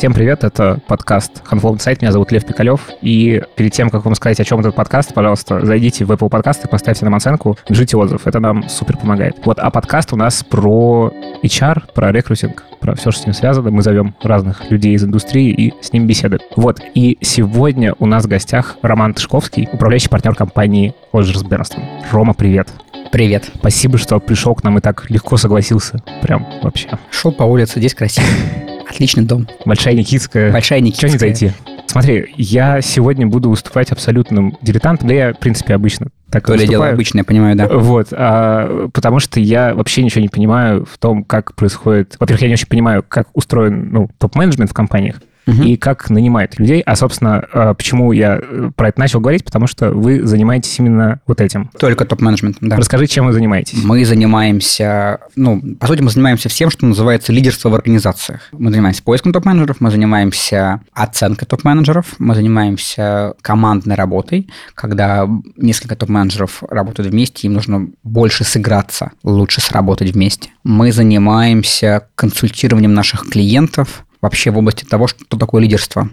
Всем привет, это подкаст Handful Insight, меня зовут Лев Пикалев, и перед тем, как вам сказать, о чем этот подкаст, пожалуйста, зайдите в Apple Podcast и поставьте нам оценку, пишите отзыв, это нам супер помогает. Вот, а подкаст у нас про HR, про рекрутинг, про все, что с ним связано. Мы зовем разных людей из индустрии и с ним беседуем. Вот, и сегодня у нас в гостях Роман Тышковский, управляющий партнер компании Rogers Бернстон. Рома, привет. Привет. Спасибо, что пришел к нам и так легко согласился. Прям вообще. Шел по улице, здесь красиво. Отличный дом. Большая Никитская. Большая Никитская. Что не зайти? Смотри, я сегодня буду выступать абсолютным дилетантом, да я, в принципе, обычно так То ли дело обычное, я понимаю, да. Вот, а, потому что я вообще ничего не понимаю в том, как происходит... Во-первых, я не очень понимаю, как устроен ну, топ-менеджмент в компаниях угу. и как нанимает людей. А, собственно, а, почему я э, про это начал говорить? Потому что вы занимаетесь именно вот этим. Только топ-менеджментом, да. Расскажи, чем вы занимаетесь. Мы занимаемся, ну, по сути, мы занимаемся всем, что называется лидерство в организациях. Мы занимаемся поиском топ-менеджеров, мы занимаемся оценкой топ-менеджеров, мы занимаемся командной работой, когда несколько топ-менеджеров работают вместе, им нужно больше сыграться, лучше сработать вместе. Мы занимаемся консультированием наших клиентов, вообще в области того, что такое лидерство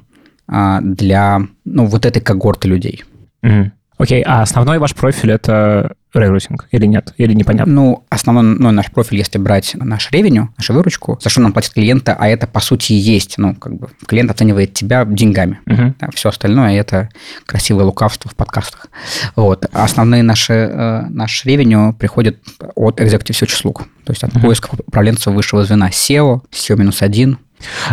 а, для ну, вот этой когорты людей. Угу. Окей, а основной ваш профиль это рекрутинг или нет? Или непонятно? Ну, основной ну, наш профиль, если брать наш ревеню, нашу выручку, за что нам платит клиента, а это, по сути, есть, ну, как бы клиент оценивает тебя деньгами. Угу. Да, все остальное – это красивое лукавство в подкастах. Вот. А основные наши, э, наш ревеню приходят от Executive Search услуг, то есть от угу. поиска управленцев высшего звена SEO, SEO-1,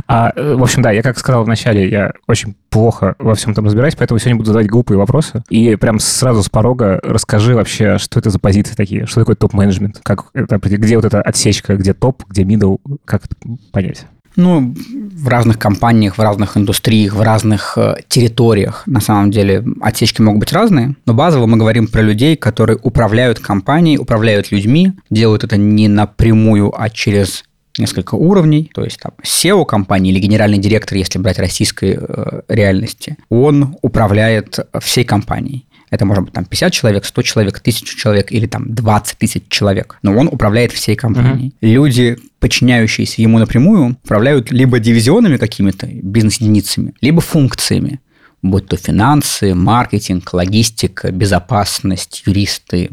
а, в общем, да, я как сказал вначале, я очень плохо во всем этом разбираюсь, поэтому сегодня буду задавать глупые вопросы. И прям сразу с порога расскажи вообще, что это за позиции такие, что такое топ-менеджмент, как это, где вот эта отсечка, где топ, где middle, как это понять? Ну, в разных компаниях, в разных индустриях, в разных э, территориях, на самом деле, отсечки могут быть разные, но базово мы говорим про людей, которые управляют компанией, управляют людьми, делают это не напрямую, а через несколько уровней, то есть там SEO компании или генеральный директор, если брать российской э, реальности, он управляет всей компанией. Это может быть там 50 человек, 100 человек, 1000 человек или там 20 тысяч человек. Но он управляет всей компанией. Uh-huh. Люди, подчиняющиеся ему напрямую, управляют либо дивизионами какими-то, бизнес-единицами, либо функциями будь то финансы, маркетинг, логистика, безопасность, юристы,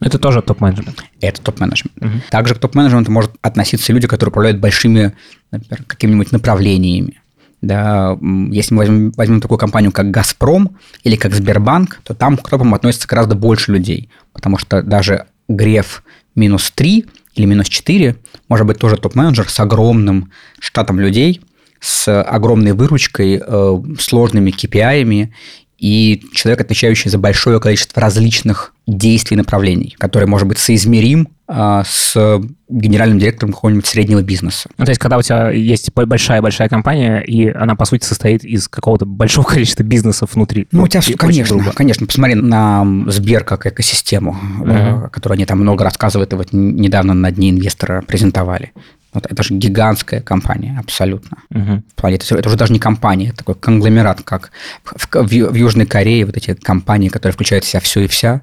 это тоже топ-менеджмент. Это топ-менеджмент. Угу. Также к топ-менеджменту может относиться люди, которые управляют большими, например, какими-нибудь направлениями. Да, если мы возьмем, возьмем такую компанию, как «Газпром» или как «Сбербанк», то там к топам относится гораздо больше людей, потому что даже Греф минус 3 или минус 4 может быть тоже топ-менеджер с огромным штатом людей, с огромной выручкой, э, сложными KPI и человек, отвечающий за большое количество различных действий и направлений, который может быть соизмерим а, с генеральным директором какого-нибудь среднего бизнеса. Ну, то есть, когда у тебя есть большая-большая компания, и она, по сути, состоит из какого-то большого количества бизнесов внутри. Ну, у тебя, конечно, конечно. Посмотри на Сбер как экосистему, uh-huh. да, которую они там много рассказывают, и вот недавно на Дне инвестора презентовали. Вот это же гигантская компания, абсолютно. Угу. Это, это уже даже не компания, это такой конгломерат, как в, в, в Южной Корее вот эти компании, которые включают в себя все и вся.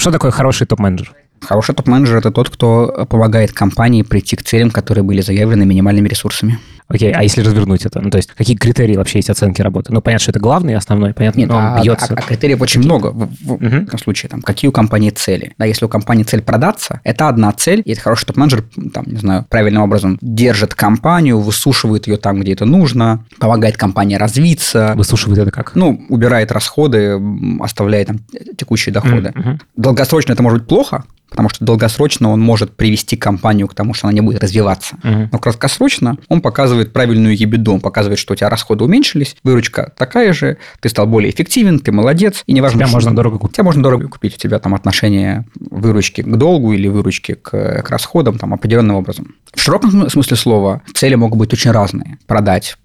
Что такое хороший топ-менеджер? Хороший топ-менеджер – это тот, кто помогает компании прийти к целям, которые были заявлены минимальными ресурсами. Окей, а если развернуть это? Ну, то есть, какие критерии вообще есть оценки работы? Ну, понятно, что это главный, основной, понятно, Нет, а, бьется. А, а критериев очень много в, в угу. этом случае. Там, какие у компании цели? Да, если у компании цель продаться, это одна цель, и это хороший топ-менеджер, там, не знаю, правильным образом держит компанию, высушивает ее там, где это нужно, помогает компании развиться. Высушивает это как? Ну, убирает расходы, оставляет там текущие доходы. Угу. Долгосрочно это может быть плохо, потому что долгосрочно он может привести компанию к тому, что она не будет развиваться. Угу. Но краткосрочно он показывает правильную ебеду, он показывает, что у тебя расходы уменьшились, выручка такая же, ты стал более эффективен, ты молодец, и неважно, тебя что, можно дорого купить. Тебя можно дорого купить, у тебя там отношение выручки к долгу или выручки к, к расходам там определенным образом. В широком смысле слова цели могут быть очень разные. Продать,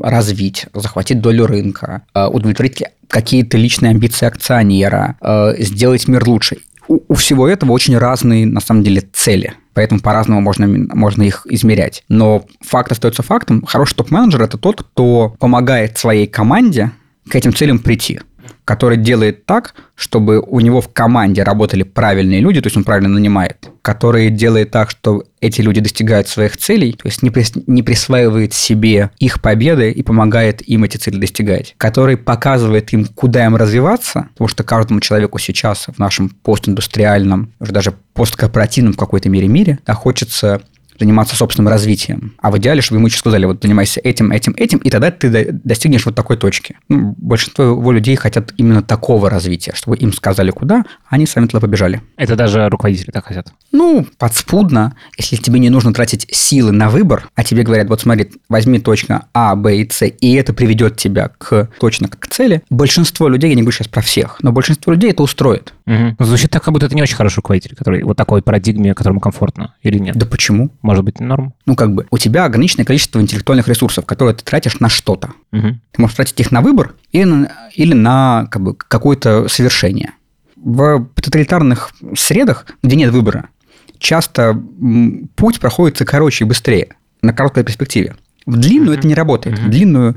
развить, захватить долю рынка, э, удовлетворить какие-то личные амбиции акционера, э, сделать мир лучше у, у всего этого очень разные, на самом деле, цели. Поэтому по-разному можно, можно их измерять. Но факт остается фактом. Хороший топ-менеджер – это тот, кто помогает своей команде к этим целям прийти. Который делает так, чтобы у него в команде работали правильные люди, то есть он правильно нанимает, который делает так, что эти люди достигают своих целей, то есть не, прис, не присваивает себе их победы и помогает им эти цели достигать, который показывает им, куда им развиваться, потому что каждому человеку сейчас в нашем постиндустриальном, уже даже посткорпоративном в какой-то мере мире, да, хочется заниматься собственным развитием. А в идеале, чтобы ему еще сказали, вот занимайся этим, этим, этим, и тогда ты достигнешь вот такой точки. Ну, большинство людей хотят именно такого развития, чтобы им сказали куда, а они сами туда побежали. Это даже руководители так хотят? Ну, подспудно, если тебе не нужно тратить силы на выбор, а тебе говорят, вот смотри, возьми точка А, Б и С, и это приведет тебя к точно к цели, большинство людей, я не говорю сейчас про всех, но большинство людей это устроит. Угу. Звучит так, как будто это не очень хороший руководитель, который вот такой парадигме, которому комфортно, или нет? Да почему? Может быть, норм? Ну, как бы, у тебя ограниченное количество интеллектуальных ресурсов, которые ты тратишь на что-то. Угу. Ты можешь тратить их на выбор или на, или на как бы, какое-то совершение. В тоталитарных средах, где нет выбора, часто путь проходит короче и быстрее на короткой перспективе. В длинную mm-hmm. это не работает. Mm-hmm. В длинную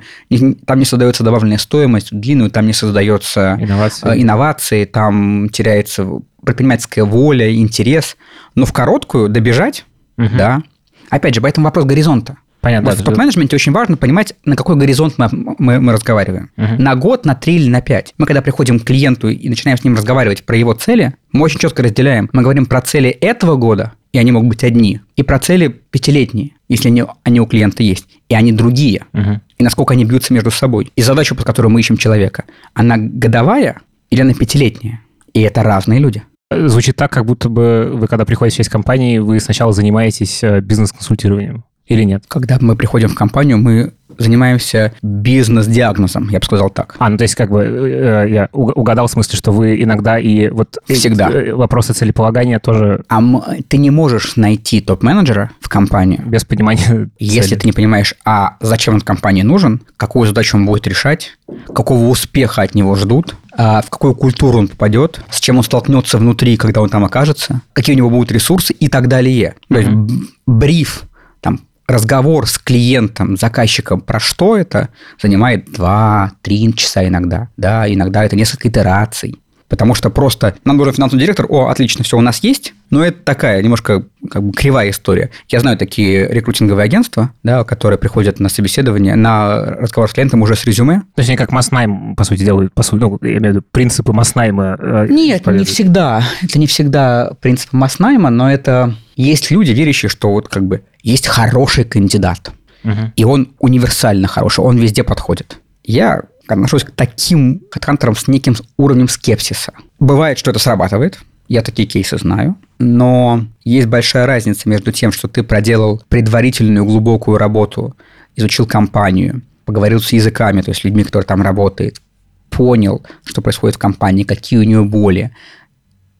там не создается добавленная стоимость, в длинную там не создается инновации, э, инновации там теряется предпринимательская воля, интерес. Но в короткую добежать Угу. Да. Опять же, поэтому вопрос горизонта. Понятно. Вот в топ-менеджменте очень важно понимать, на какой горизонт мы, мы, мы разговариваем. Угу. На год, на три или на пять. Мы когда приходим к клиенту и начинаем с ним разговаривать про его цели, мы очень четко разделяем. Мы говорим про цели этого года, и они могут быть одни, и про цели пятилетние, если они, они у клиента есть, и они другие. Угу. И насколько они бьются между собой. И задача, под которой мы ищем человека, она годовая или она пятилетняя? И это разные люди. Звучит так, как будто бы вы, когда приходите в часть компании, вы сначала занимаетесь э, бизнес-консультированием. Или нет? Когда мы приходим в компанию, мы занимаемся бизнес-диагнозом, я бы сказал так. А, ну то есть как бы э, я угадал в смысле, что вы иногда и вот... Всегда. Э, вопросы целеполагания тоже... А ты не можешь найти топ-менеджера в компанию... Без понимания Если цели. ты не понимаешь, а зачем он компании нужен, какую задачу он будет решать, какого успеха от него ждут, а в какую культуру он попадет, с чем он столкнется внутри, когда он там окажется, какие у него будут ресурсы и так далее. Mm-hmm. То есть бриф там, разговор с клиентом, заказчиком про что это, занимает 2-3 часа иногда. Да, иногда это несколько итераций. Потому что просто нам нужен финансовый директор, о, отлично, все у нас есть, но это такая немножко как бы кривая история. Я знаю такие рекрутинговые агентства, да, которые приходят на собеседование, на разговор с клиентом уже с резюме. То есть они как Маснайм, по сути, делают, по сути, ну, я имею в виду принципы Маснайма. Э, Нет, не всегда. Это не всегда принципы Маснайма, но это есть люди, верящие, что вот как бы есть хороший кандидат, угу. и он универсально хороший, он везде подходит. Я отношусь к таким хедхантерам с неким уровнем скепсиса. Бывает, что это срабатывает, я такие кейсы знаю, но есть большая разница между тем, что ты проделал предварительную глубокую работу, изучил компанию, поговорил с языками, то есть людьми, которые там работают, понял, что происходит в компании, какие у нее боли,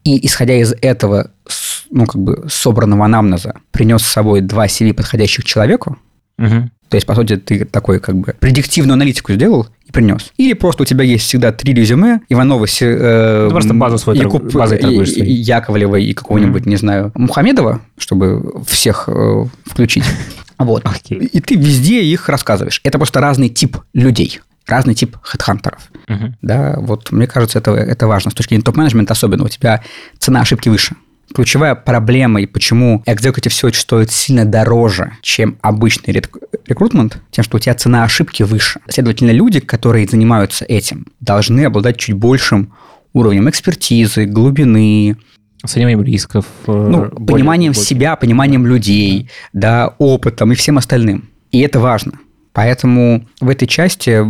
и исходя из этого ну, как бы собранного анамнеза принес с собой два CV, подходящих человеку, угу. то есть, по сути, ты такой как бы предиктивную аналитику сделал и принес. Или просто у тебя есть всегда три резюме, Иванова, э, ну, просто базу свою Якуб, базой торгуешь. Яковлева и какого-нибудь, mm не знаю, Мухамедова, чтобы всех э, включить. Вот. Okay. И ты везде их рассказываешь. Это просто разный тип людей разный тип хедхантеров. Uh-huh. Да, вот мне кажется, это, это важно. С точки зрения топ-менеджмента особенно. У тебя цена ошибки выше ключевая проблема и почему executive search стоит сильно дороже, чем обычный рекрутмент, тем, что у тебя цена ошибки выше. Следовательно, люди, которые занимаются этим, должны обладать чуть большим уровнем экспертизы, глубины, Оцениванием рисков. Э, ну, более, пониманием более... себя, пониманием людей, да, опытом и всем остальным. И это важно. Поэтому в этой части,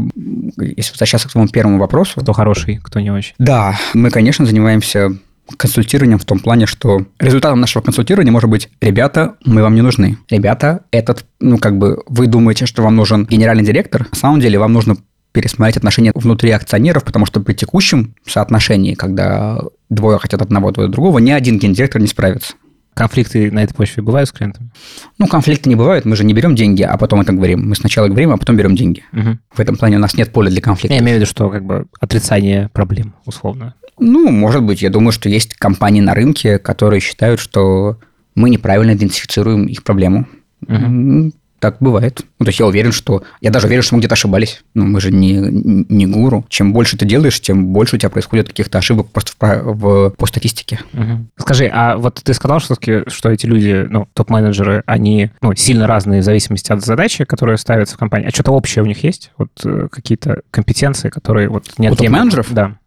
если возвращаться к твоему первому вопросу... Кто хороший, кто не очень. Да, мы, конечно, занимаемся консультированием в том плане, что результатом нашего консультирования может быть, ребята, мы вам не нужны. Ребята, этот, ну, как бы, вы думаете, что вам нужен генеральный директор, на самом деле вам нужно пересмотреть отношения внутри акционеров, потому что при текущем соотношении, когда двое хотят одного, двое другого, ни один гендиректор не справится. Конфликты на этой почве бывают с клиентами? Ну, конфликты не бывают. Мы же не берем деньги, а потом это говорим. Мы сначала говорим, а потом берем деньги. Угу. В этом плане у нас нет поля для конфликта. Я имею в виду, что как бы отрицание проблем, условно. Ну, может быть. Я думаю, что есть компании на рынке, которые считают, что мы неправильно идентифицируем их проблему. Угу. так бывает. Ну, то есть я уверен, что... Я даже уверен, что мы где-то ошибались. Ну, мы же не, не гуру. Чем больше ты делаешь, тем больше у тебя происходит каких-то ошибок просто в, в, по статистике. Угу. Скажи, а вот ты сказал, что, что эти люди, ну, топ-менеджеры, они ну, сильно разные в зависимости от задачи, которые ставятся в компании. А что-то общее у них есть? Вот э, какие-то компетенции, которые вот нет... У топ-менеджеров? Да.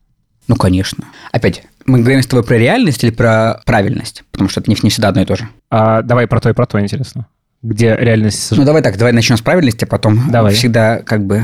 Ну, конечно. Опять, мы говорим с тобой про реальность или про правильность? Потому что это не, не всегда одно и то же. А, давай про то и про то, интересно где реальность... Ну, давай так, давай начнем с правильности, а потом давай. всегда как бы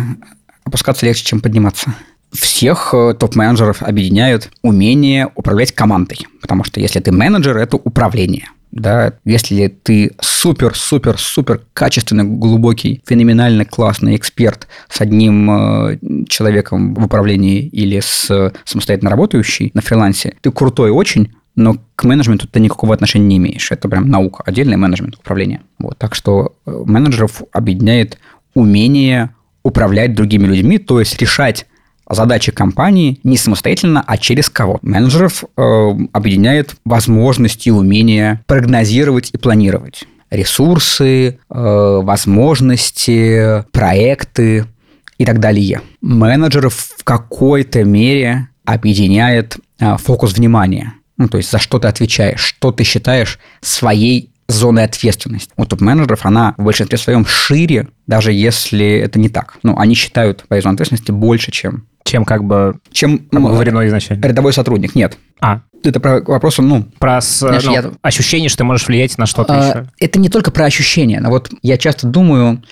опускаться легче, чем подниматься. Всех э, топ-менеджеров объединяют умение управлять командой, потому что если ты менеджер, это управление. Да, если ты супер-супер-супер качественный, глубокий, феноменально классный эксперт с одним э, человеком в управлении или с самостоятельно работающий на фрилансе, ты крутой очень, но к менеджменту ты никакого отношения не имеешь. Это прям наука, отдельный менеджмент управления. Вот. Так что э, менеджеров объединяет умение управлять другими людьми, то есть решать задачи компании не самостоятельно, а через кого. Менеджеров э, объединяет возможности и умение прогнозировать и планировать ресурсы, э, возможности, проекты и так далее. Менеджеров в какой-то мере объединяет э, фокус внимания – ну, то есть за что ты отвечаешь, что ты считаешь своей зоной ответственности. У топ-менеджеров она в большинстве своем шире, даже если это не так. Ну, они считают своей зоной ответственности больше, чем... Чем как бы чем говорено изначально. Рядовой сотрудник. Нет. А. Это про вопрос, ну... Про с, знаешь, ну, я... ощущение, что ты можешь влиять на что-то а, еще. Это не только про ощущения. Но вот я часто думаю,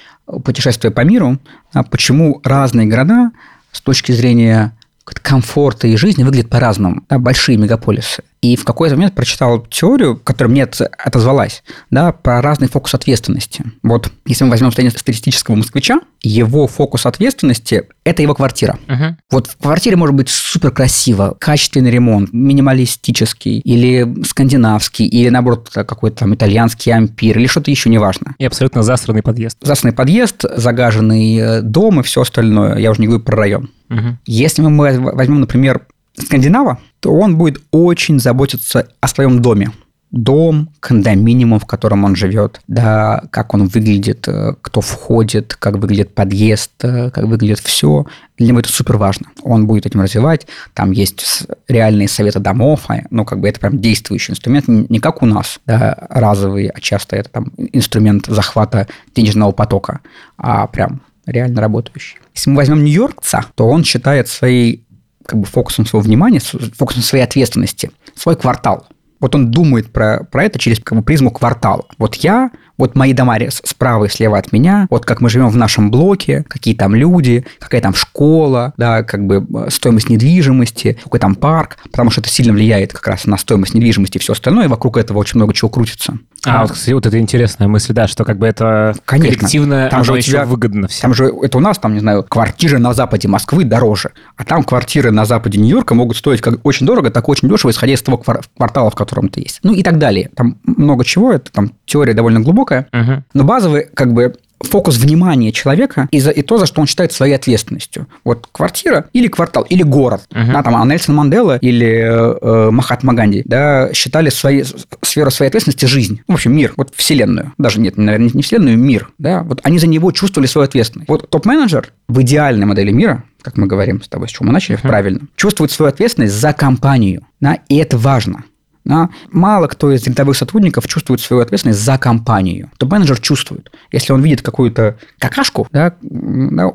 путешествуя по миру, а почему разные города с точки зрения комфорта и жизни выглядят по-разному. Да, большие мегаполисы. И в какой-то момент прочитал теорию, которая мне отозвалась, да, про разный фокус ответственности. Вот если мы возьмем статистического москвича, его фокус ответственности – это его квартира. Uh-huh. Вот в квартире может быть супер красиво, качественный ремонт, минималистический, или скандинавский, или, наоборот, какой-то там итальянский ампир, или что-то еще, неважно. И абсолютно засранный подъезд. Засранный подъезд, загаженный э, дом и все остальное. Я уже не говорю про район. Uh-huh. Если мы возьмем, например, скандинава, то он будет очень заботиться о своем доме. Дом, кондоминиум, в котором он живет, да, как он выглядит, э, кто входит, как выглядит подъезд, э, как выглядит все. Для него это супер важно. Он будет этим развивать. Там есть реальные советы домов, а, ну, как бы это прям действующий инструмент, не как у нас, да, разовый, а часто это там инструмент захвата денежного потока, а прям реально работающий. Если мы возьмем нью-йоркца, то он считает своей как бы фокусом своего внимания, фокусом своей ответственности, свой квартал. Вот он думает про, про это через как бы, призму квартала. Вот я, вот мои дома справа и слева от меня, вот как мы живем в нашем блоке, какие там люди, какая там школа, да, как бы э, стоимость недвижимости, какой там парк, потому что это сильно влияет как раз на стоимость недвижимости и все остальное, и вокруг этого очень много чего крутится. А, вот, кстати, вот это интересная мысль, да, что как бы это Конечно. коллективно, там же у тебя, выгодно всем. Там же, это у нас, там, не знаю, квартиры на западе Москвы дороже, а там квартиры на западе Нью-Йорка могут стоить как очень дорого, так очень дешево, исходя из того квартала, в котором ты есть. Ну и так далее. Там много чего, это там теория довольно глубокая, угу. но базовый, как бы, фокус внимания человека и, за, и то, за что он считает своей ответственностью. Вот квартира или квартал, или город. Uh-huh. Да, там, а Нельсон Мандела или э, Махатма Ганди да, считали свои, сферу своей ответственности жизнь. В общем, мир, вот вселенную. Даже нет, наверное, не вселенную, мир. Да? Вот они за него чувствовали свою ответственность. Вот топ-менеджер в идеальной модели мира, как мы говорим с тобой, с чего мы начали, uh-huh. правильно, чувствует свою ответственность за компанию. Да? И это важно. Да? Мало кто из рядовых сотрудников чувствует свою ответственность за компанию. То менеджер чувствует. Если он видит какую-то какашку, да,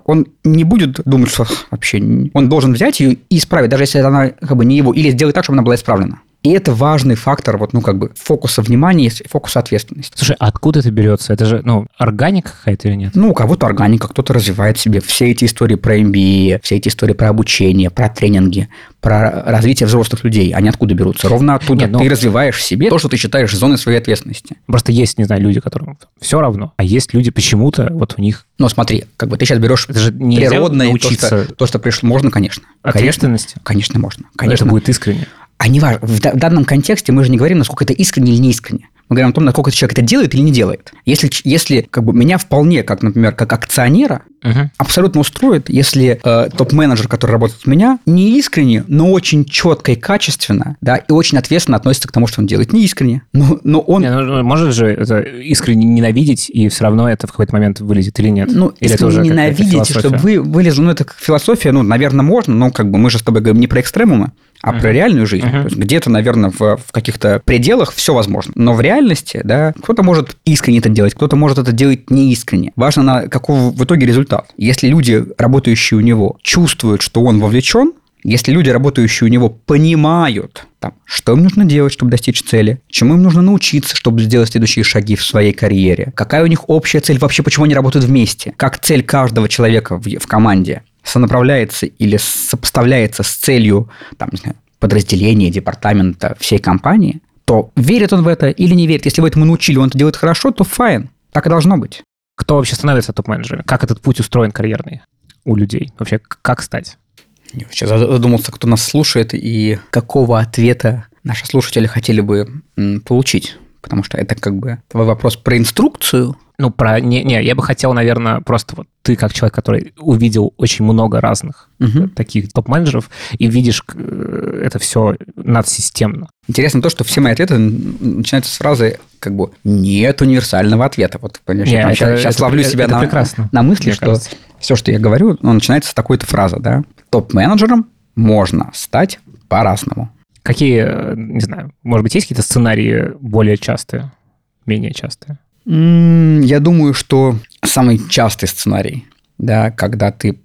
он не будет думать, что вообще он должен взять ее и исправить, даже если она как бы не его, или сделать так, чтобы она была исправлена. И это важный фактор вот, ну, как бы фокуса внимания, фокуса ответственности. Слушай, а откуда это берется? Это же, ну, органика какая-то или нет? Ну, у кого-то органика, кто-то развивает себе все эти истории про MBA, все эти истории про обучение, про тренинги, про развитие взрослых людей. Они откуда берутся? Ровно оттуда. Нет, ну, ты развиваешь в себе то, что ты считаешь зоной своей ответственности. Просто есть, не знаю, люди, которым все равно, а есть люди почему-то, вот у них... Но смотри, как бы ты сейчас берешь это же природное, то что, то, что пришло, можно, конечно. Ответственность? Конечно, конечно можно. Конечно. Это будет искренне. А не важно, в данном контексте мы же не говорим, насколько это искренне или не искренне. Мы говорим о том, насколько человек это делает или не делает. Если, если как бы меня вполне, как, например, как акционера, угу. абсолютно устроит, если э, топ-менеджер, который работает у меня, не искренне, но очень четко и качественно, да, и очень ответственно относится к тому, что он делает. Не искренне, но, но он... Не, ну, ну, может же это искренне ненавидеть, и все равно это в какой-то момент вылезет или нет? Ну, или искренне ненавидеть, чтобы вы вылезли, ну, это философия, ну, наверное, можно, но как бы мы же с тобой говорим не про экстремумы, а uh-huh. про реальную жизнь. Uh-huh. То есть где-то, наверное, в, в каких-то пределах все возможно. Но в реальности, да, кто-то может искренне это делать, кто-то может это делать неискренне. Важно, на каков в итоге результат. Если люди, работающие у него, чувствуют, что он вовлечен, если люди, работающие у него, понимают, там, что им нужно делать, чтобы достичь цели, чему им нужно научиться, чтобы сделать следующие шаги в своей карьере, какая у них общая цель, вообще почему они работают вместе, как цель каждого человека в, в команде сонаправляется или сопоставляется с целью там, не знаю, подразделения, департамента всей компании, то верит он в это или не верит. Если вы этому научили, он это делает хорошо, то файн. Так и должно быть. Кто вообще становится топ-менеджером? Как этот путь устроен карьерный у людей? Вообще, как стать? Сейчас задумался, кто нас слушает и какого ответа наши слушатели хотели бы получить. Потому что это как бы твой вопрос про инструкцию, ну, про... Не, не, я бы хотел, наверное, просто вот ты как человек, который увидел очень много разных угу. таких топ-менеджеров и видишь э, это все надсистемно. Интересно то, что все мои ответы начинаются с фразы как бы «нет универсального ответа». Вот, понимаешь, я сейчас, сейчас это, ловлю это, себя это на, прекрасно, на мысли, что кажется. все, что я говорю, ну, начинается с такой-то фразы, да. Топ-менеджером можно стать по-разному. Какие, не знаю, может быть, есть какие-то сценарии более частые, менее частые? Я думаю, что самый частый сценарий, да, когда ты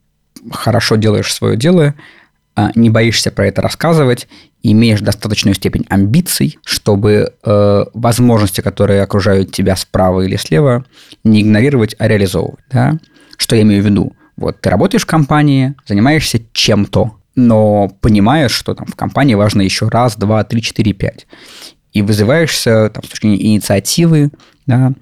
хорошо делаешь свое дело, а, не боишься про это рассказывать, имеешь достаточную степень амбиций, чтобы э, возможности, которые окружают тебя справа или слева, не игнорировать, а реализовывать. Да? Что я имею в виду? Вот ты работаешь в компании, занимаешься чем-то, но понимаешь, что там в компании важно еще раз, два, три, четыре, пять. И вызываешься там, с точки зрения инициативы, да,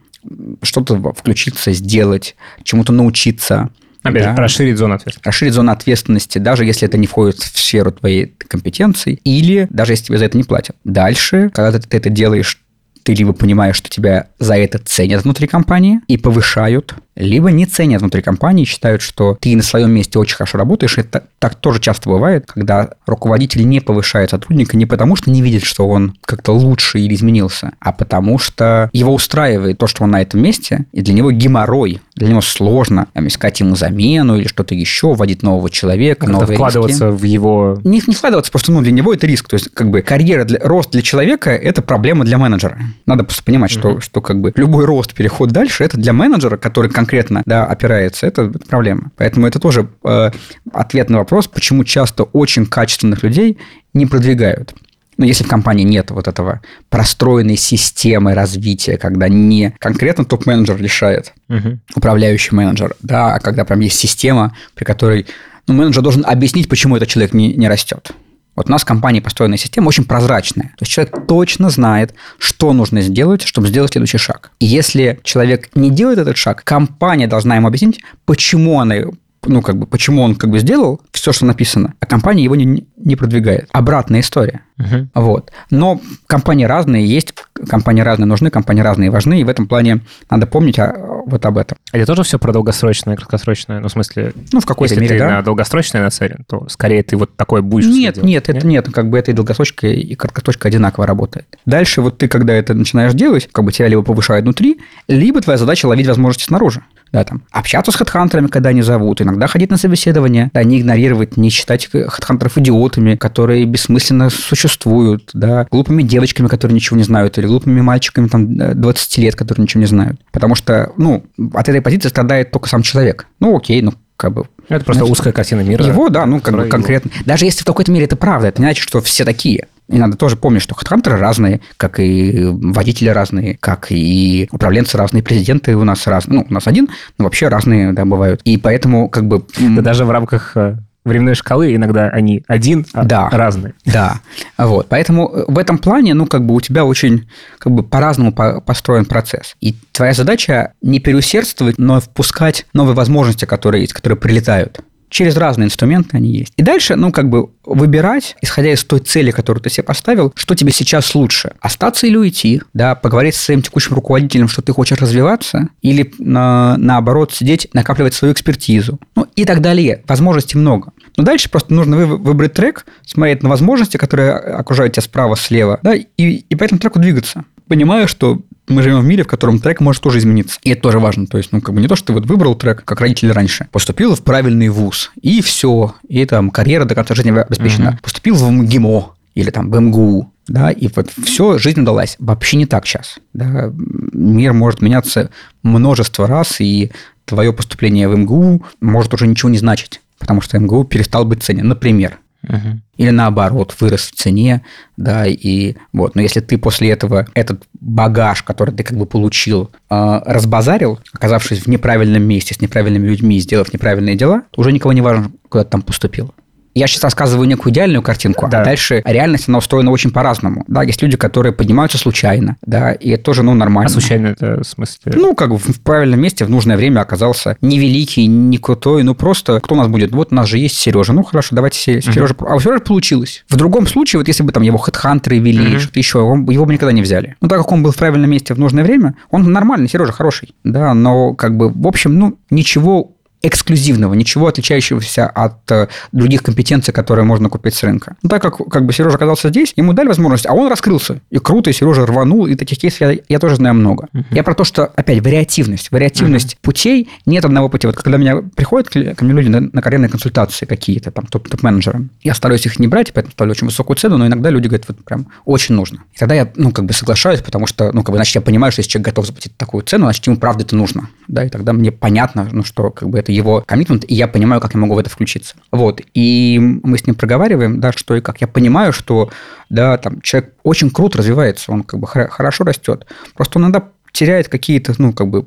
что-то включиться, сделать, чему-то научиться. Опять да? же, расширить зону ответственности. Расширить зону ответственности, даже если это не входит в сферу твоей компетенции, или даже если тебе за это не платят. Дальше, когда ты это делаешь ты либо понимаешь, что тебя за это ценят внутри компании и повышают, либо не ценят внутри компании, считают, что ты на своем месте очень хорошо работаешь. Это так тоже часто бывает, когда руководитель не повышает сотрудника не потому, что не видит, что он как-то лучше или изменился, а потому что его устраивает то, что он на этом месте, и для него геморрой, для него сложно там, искать ему замену или что-то еще, вводить нового человека, новые вкладываться риски. в его... Не, не вкладываться, просто ну, для него это риск. То есть, как бы, карьера, для, рост для человека – это проблема для менеджера. Надо просто понимать, mm-hmm. что, что как бы любой рост, переход дальше – это для менеджера, который конкретно да, опирается, это, проблема. Поэтому это тоже э, ответ на вопрос, почему часто очень качественных людей не продвигают. Но если в компании нет вот этого простроенной системы развития, когда не конкретно топ-менеджер решает, угу. управляющий менеджер, да, а когда прям есть система, при которой ну, менеджер должен объяснить, почему этот человек не, не растет. Вот у нас в компании построенная система очень прозрачная. То есть человек точно знает, что нужно сделать, чтобы сделать следующий шаг. И если человек не делает этот шаг, компания должна ему объяснить, почему она ну, как бы, почему он как бы сделал все, что написано, а компания его не, не продвигает. Обратная история. Uh-huh. Вот. Но компании разные есть, компании разные нужны, компании разные важны, и в этом плане надо помнить о, вот об этом. А это тоже все про долгосрочное, краткосрочное? Ну, в смысле, ну, в какой-то если мере, ты да. на долгосрочное нацелен, то скорее ты вот такой будешь Нет, нет, нет, это нет, как бы это и долгосрочка, и краткосрочка одинаково работает. Дальше вот ты, когда это начинаешь делать, как бы тебя либо повышают внутри, либо твоя задача ловить возможности снаружи да, там, общаться с хедхантерами, когда они зовут, иногда ходить на собеседование, да, не игнорировать, не считать хедхантеров идиотами, которые бессмысленно существуют, да, глупыми девочками, которые ничего не знают, или глупыми мальчиками, там, 20 лет, которые ничего не знают. Потому что, ну, от этой позиции страдает только сам человек. Ну, окей, ну, как бы... Это просто значит, узкая картина мира. Его, да, ну, как бы конкретно. Его. Даже если в какой-то мере это правда, это не значит, что все такие. И надо тоже помнить, что хедхантеры разные, как и водители разные, как и управленцы разные, президенты у нас разные. Ну, у нас один, но вообще разные, да, бывают. И поэтому как бы... Да даже в рамках э, временной шкалы иногда они один, а да, разные. Да, вот. Поэтому э, в этом плане, ну, как бы у тебя очень как бы по-разному построен процесс. И твоя задача не переусердствовать, но впускать новые возможности, которые есть, которые прилетают. Через разные инструменты они есть. И дальше, ну, как бы выбирать, исходя из той цели, которую ты себе поставил, что тебе сейчас лучше. Остаться или уйти, да, поговорить со своим текущим руководителем, что ты хочешь развиваться, или на, наоборот сидеть, накапливать свою экспертизу, ну и так далее. Возможностей много. Но дальше просто нужно выбрать трек, смотреть на возможности, которые окружают тебя справа, слева, да, и, и по этому треку двигаться. Понимаю, что мы живем в мире, в котором трек может тоже измениться. И это тоже важно. То есть, ну, как бы не то, что ты вот выбрал трек, как родители раньше, поступил в правильный вуз, и все, и там карьера до конца жизни обеспечена. Угу. Поступил в МГИМО, или там в МГУ, да, и вот все, жизнь удалась. Вообще не так сейчас. Да. Мир может меняться множество раз, и твое поступление в МГУ может уже ничего не значить, потому что МГУ перестал быть ценен. Например, Угу. Или наоборот, вырос в цене, да, и вот. Но если ты после этого этот багаж, который ты как бы получил, э, разбазарил, оказавшись в неправильном месте с неправильными людьми, сделав неправильные дела, то уже никого не важно, куда ты там поступил я сейчас рассказываю некую идеальную картинку, а да. а дальше реальность, она устроена очень по-разному. Да, есть люди, которые поднимаются случайно, да, и это тоже, ну, нормально. А случайно это в смысле? Ну, как бы в правильном месте в нужное время оказался не великий, не крутой, ну, просто кто у нас будет? Вот у нас же есть Сережа. Ну, хорошо, давайте Сережа. Угу. А у Сережи получилось. В другом случае, вот если бы там его хедхантеры вели, угу. что-то еще, он, его бы никогда не взяли. Ну, так как он был в правильном месте в нужное время, он нормальный, Сережа хороший, да, но как бы, в общем, ну, ничего эксклюзивного, ничего отличающегося от э, других компетенций, которые можно купить с рынка. Но так как, как бы Сережа оказался здесь, ему дали возможность, а он раскрылся. И круто, и Сережа рванул, и таких кейсов я, я тоже знаю много. Uh-huh. Я про то, что, опять, вариативность. Вариативность uh-huh. путей, нет одного пути. Вот когда меня приходят ко мне люди на, на карьерные консультации какие-то, там, топ-менеджеры, я стараюсь их не брать, поэтому ставлю очень высокую цену, но иногда люди говорят, вот прям очень нужно. И тогда я, ну, как бы соглашаюсь, потому что, ну, как бы, значит, я понимаю, что если человек готов заплатить такую цену, значит, ему правда это нужно. Да, и тогда мне понятно, ну, что, как бы, это его коммитмент, и я понимаю, как я могу в это включиться. Вот. И мы с ним проговариваем, да, что и как. Я понимаю, что, да, там, человек очень круто развивается, он как бы хорошо растет. Просто он иногда теряет какие-то, ну, как бы,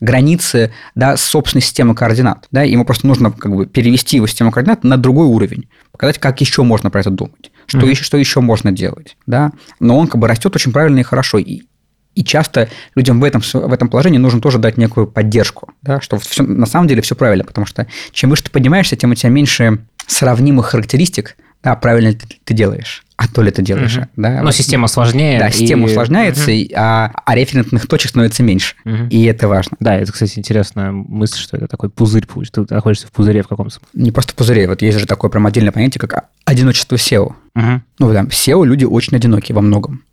границы, да, собственной системы координат, да, ему просто нужно, как бы, перевести его систему координат на другой уровень, показать, как еще можно про это думать, что, mm-hmm. еще, что еще можно делать, да, но он, как бы, растет очень правильно и хорошо, и и часто людям в этом, в этом положении нужно тоже дать некую поддержку, да, что все, на самом деле все правильно, потому что чем выше ты поднимаешься, тем у тебя меньше сравнимых характеристик, да, правильно ты, ты делаешь а то ли ты делаешь. Угу. Да? Но система сложнее. Да, система и... усложняется, угу. а, а референтных точек становится меньше. Угу. И это важно. Да, это, кстати, интересная мысль, что это такой пузырь, ты находишься в пузыре в каком-то. Не просто в пузыре, вот есть же такое прям отдельное понятие, как одиночество SEO. Угу. Ну, там, SEO люди очень одиноки во многом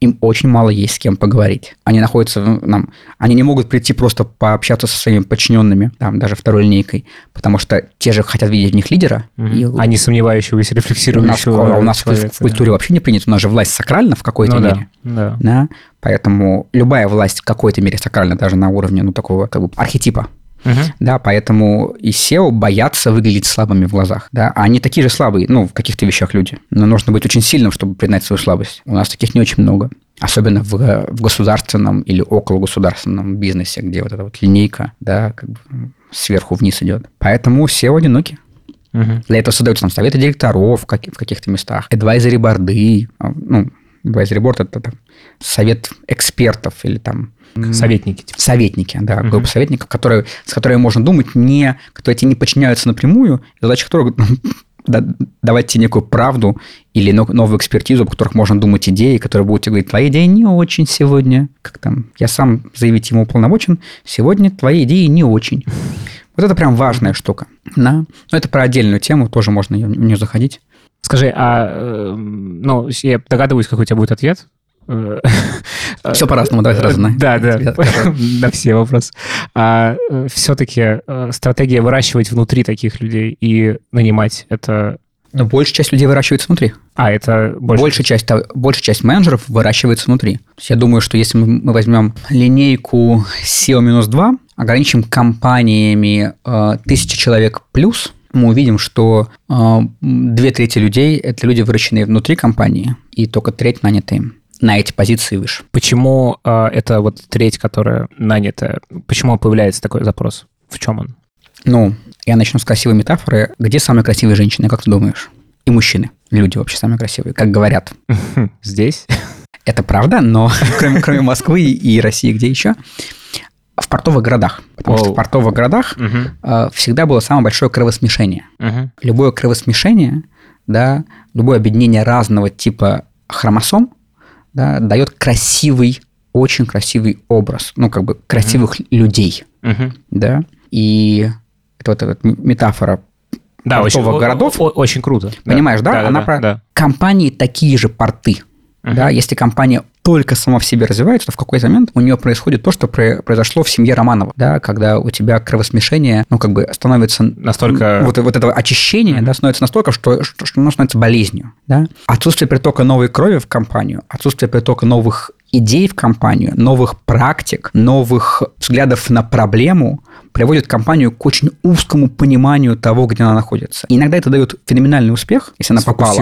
им очень мало есть с кем поговорить. Они находятся, нам, они не могут прийти просто пообщаться со своими подчиненными, там, даже второй линейкой, потому что те же хотят видеть в них лидера. Угу. И, а не сомневающегося, рефлексирующего У нас, у нас человека, в культуре да. вообще не принято, у нас же власть сакральна в какой-то ну, мере. Да, да. да. Поэтому любая власть в какой-то мере сакральна, даже на уровне ну, такого как бы, архетипа. Угу. Да, поэтому и SEO боятся выглядеть слабыми в глазах. Да, а они такие же слабые, ну, в каких-то вещах люди. Но нужно быть очень сильным, чтобы признать свою слабость. У нас таких не очень много. Особенно в, в государственном или около государственном бизнесе, где вот эта вот линейка, да, как бы сверху вниз идет. Поэтому SEO одиноки. Угу. Для этого создаются там советы директоров в, каких- в каких-то местах, advisory борды, а, ну, advisory board это, это совет экспертов или там Советники. Типа. Советники, да, угу. группа советников, которые, с которыми можно думать, не, которые тебе не подчиняются напрямую, задача которых да, давать тебе некую правду или новую экспертизу, об которых можно думать идеи, которые будут тебе говорить, твои идеи не очень сегодня, как там, я сам заявить ему уполномочен, сегодня твои идеи не очень. Вот это прям важная штука. Да? Но это про отдельную тему, тоже можно в нее заходить. Скажи, а э, ну, я догадываюсь, какой у тебя будет ответ. Все по-разному, давай сразу на. Да, да, на все вопросы. А э, все-таки э, стратегия выращивать внутри таких людей и нанимать, это но большая часть людей выращивается внутри. А, это больше... Большая часть, большая часть менеджеров выращивается внутри. я думаю, что если мы возьмем линейку SEO-2, ограничим компаниями э, тысячи человек плюс, мы увидим, что э, две трети людей – это люди, выращенные внутри компании, и только треть нанятые на эти позиции выше. Почему э, это вот треть, которая нанята, почему появляется такой запрос? В чем он? Ну, я начну с красивой метафоры. Где самые красивые женщины, как ты думаешь? И мужчины. Люди вообще самые красивые, как говорят. Здесь? Это правда, но кроме, кроме Москвы и России, где еще? В портовых городах. Потому Оу. что в портовых городах Мгм. э, всегда было самое большое кровосмешение. Мгм. Любое кровосмешение, да, любое объединение разного типа хромосом да, дает красивый, очень красивый образ, ну, как бы красивых людей, Мгм. да, и это вот эта метафора Да, очень, портовых о- городов. о- очень круто. Понимаешь, да? Да, Она да, про да. компании такие же порты. Мгм. Да, если компания только сама в себе развивается, то в какой-то момент у нее происходит то, что про- произошло в семье Романова, да, когда у тебя кровосмешение, ну, как бы становится Настолько- вот, вот этого очищения, да, становится настолько, что, что, что оно становится болезнью, да. Отсутствие притока новой крови в компанию, отсутствие притока новых идей в компанию, новых практик, новых взглядов на проблему приводит компанию к очень узкому пониманию того, где она находится. И иногда это дает феноменальный успех, если она попала.